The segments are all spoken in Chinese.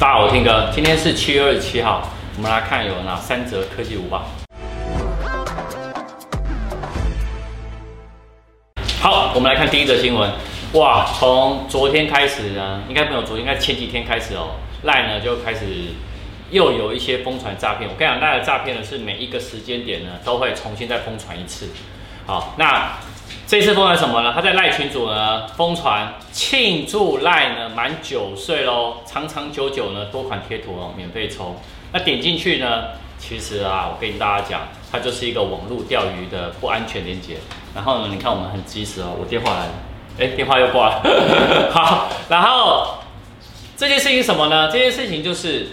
大家好，我听哥，今天是七月二十七号，我们来看有哪三则科技午报。好，我们来看第一则新闻。哇，从昨天开始呢，应该没有昨天，应该前几天开始哦，LINE 呢就开始又有一些疯传诈骗。我跟你讲，LINE 的诈骗呢是每一个时间点呢都会重新再疯传一次。好，那。这次疯传什么呢？他在赖群主呢疯传庆祝赖呢满九岁喽，长长久久呢多款贴图哦免费抽。那点进去呢，其实啊，我跟大家讲，它就是一个网络钓鱼的不安全链接。然后呢，你看我们很及时哦，我电话来了，哎，电话又挂了。好，然后这件事情什么呢？这件事情就是，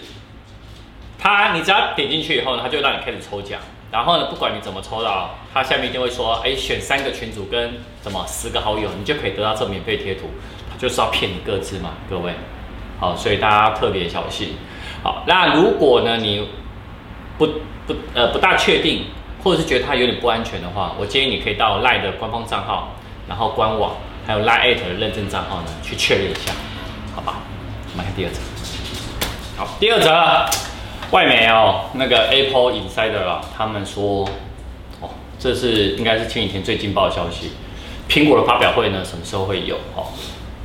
他你只要点进去以后呢，他就让你开始抽奖。然后呢，不管你怎么抽到，它下面一定会说，哎，选三个群主跟什么十个好友，你就可以得到这免费贴图。他就是要骗你个资嘛，各位。好，所以大家特别小心。好，那如果呢你不不呃不大确定，或者是觉得它有点不安全的话，我建议你可以到 LINE 的官方账号，然后官网还有 LINE@ 的认证账号呢去确认一下，好吧？我们看第二则。好，第二则。外媒哦，那个 Apple Insider 啊，他们说，哦，这是应该是前几天最劲爆的消息。苹果的发表会呢，什么时候会有？哦，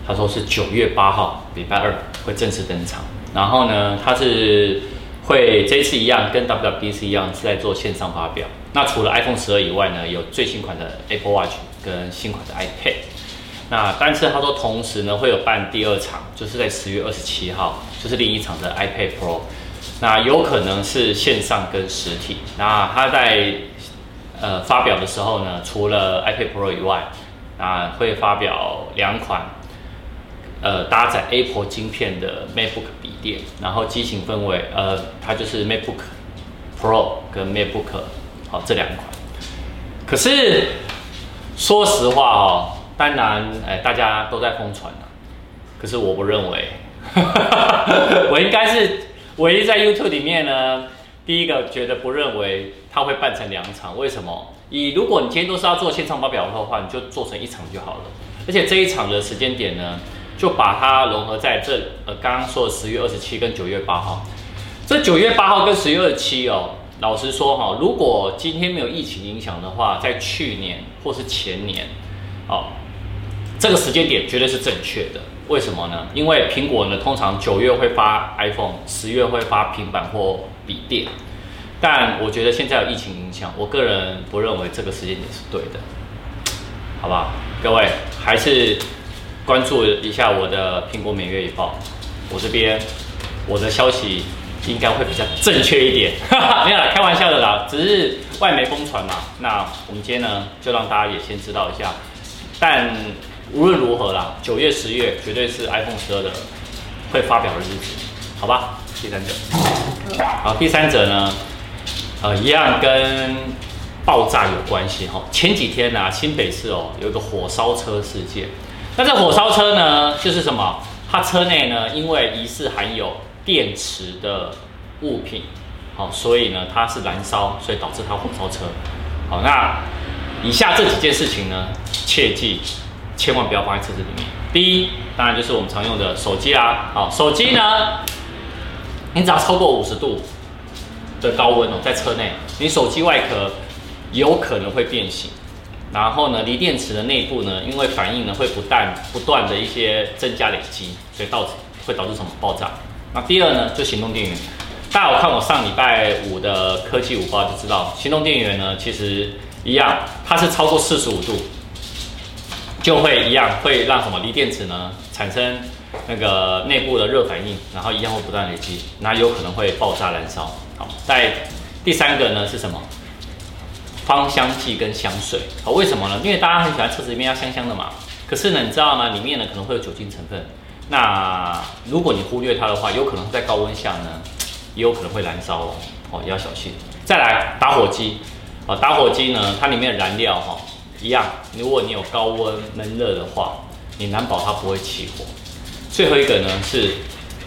他说是九月八号，礼拜二会正式登场。然后呢，他是会这一次一样，跟 WWDC 一样是在做线上发表。那除了 iPhone 十二以外呢，有最新款的 Apple Watch 跟新款的 iPad。那但是他说同时呢会有办第二场，就是在十月二十七号，就是另一场的 iPad Pro。那有可能是线上跟实体。那他在呃发表的时候呢，除了 iPad Pro 以外，啊会发表两款呃搭载 Apple 晶片的 MacBook 笔电，然后机型分为呃它就是 MacBook Pro 跟 MacBook 好、这两款。可是说实话哦，当然哎大家都在疯传了，可是我不认为，我应该是。唯一在 YouTube 里面呢，第一个觉得不认为它会办成两场，为什么？以如果你今天都是要做线上发表的话，你就做成一场就好了。而且这一场的时间点呢，就把它融合在这呃刚刚说的十月二十七跟九月八号。这九月八号跟十月二十七哦，老实说哈，如果今天没有疫情影响的话，在去年或是前年，哦，这个时间点绝对是正确的。为什么呢？因为苹果呢，通常九月会发 iPhone，十月会发平板或笔电。但我觉得现在有疫情影响，我个人不认为这个时间点是对的，好不好？各位还是关注一下我的苹果每月一报，我这边我的消息应该会比较正确一点。没有啦，开玩笑的啦，只是外媒疯传嘛。那我们今天呢，就让大家也先知道一下，但。无论如何啦，九月、十月绝对是 iPhone 十二的会发表的日子，好吧？第三者，好，第三者呢，呃，一样跟爆炸有关系哈。前几天呢、啊，新北市哦有一个火烧车事件，那这火烧车呢，就是什么？它车内呢，因为疑似含有电池的物品，好，所以呢，它是燃烧，所以导致它火烧车。好，那以下这几件事情呢，切记。千万不要放在车子里面。第一，当然就是我们常用的手机啦。好，手机呢，你只要超过五十度的高温哦，在车内，你手机外壳有可能会变形。然后呢，锂电池的内部呢，因为反应呢会不断不断的一些增加累积，所以导致会导致什么爆炸。那第二呢，就行动电源。大家有看我上礼拜五的科技五报就知道，行动电源呢其实一样，它是超过四十五度。就会一样会让什么锂电池呢产生那个内部的热反应，然后一样会不断累积，那有可能会爆炸燃烧。好，在第三个呢是什么？芳香剂跟香水。好，为什么呢？因为大家很喜欢车子里面要香香的嘛。可是呢，你知道吗？里面呢可能会有酒精成分。那如果你忽略它的话，有可能在高温下呢，也有可能会燃烧哦。哦，要小心。再来，打火机。哦，打火机呢，它里面的燃料哈。一样，如果你有高温闷热的话，你难保它不会起火。最后一个呢，是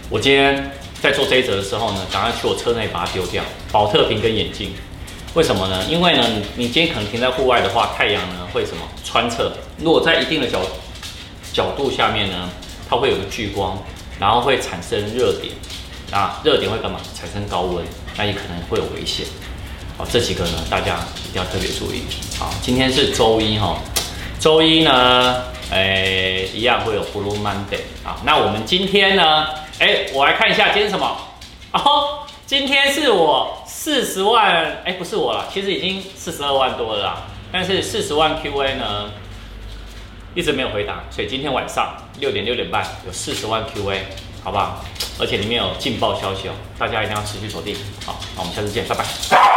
我今天在做这一则的时候呢，赶快去我车内把它丢掉。保特瓶跟眼镜，为什么呢？因为呢，你今天可能停在户外的话，太阳呢会什么穿测？如果在一定的角角度下面呢，它会有个聚光，然后会产生热点。啊，热点会干嘛？产生高温，那也可能会有危险。好，这几个呢，大家一定要特别注意。好，今天是周一哈，周一呢，哎，一样会有 Blue Monday 啊。那我们今天呢，哎，我来看一下今天什么？哦，今天是我四十万，哎，不是我了，其实已经四十二万多了啦。但是四十万 QA 呢，一直没有回答，所以今天晚上六点六点半有四十万 QA，好不好？而且里面有劲爆消息哦，大家一定要持续锁定。好，那我们下次见，拜拜。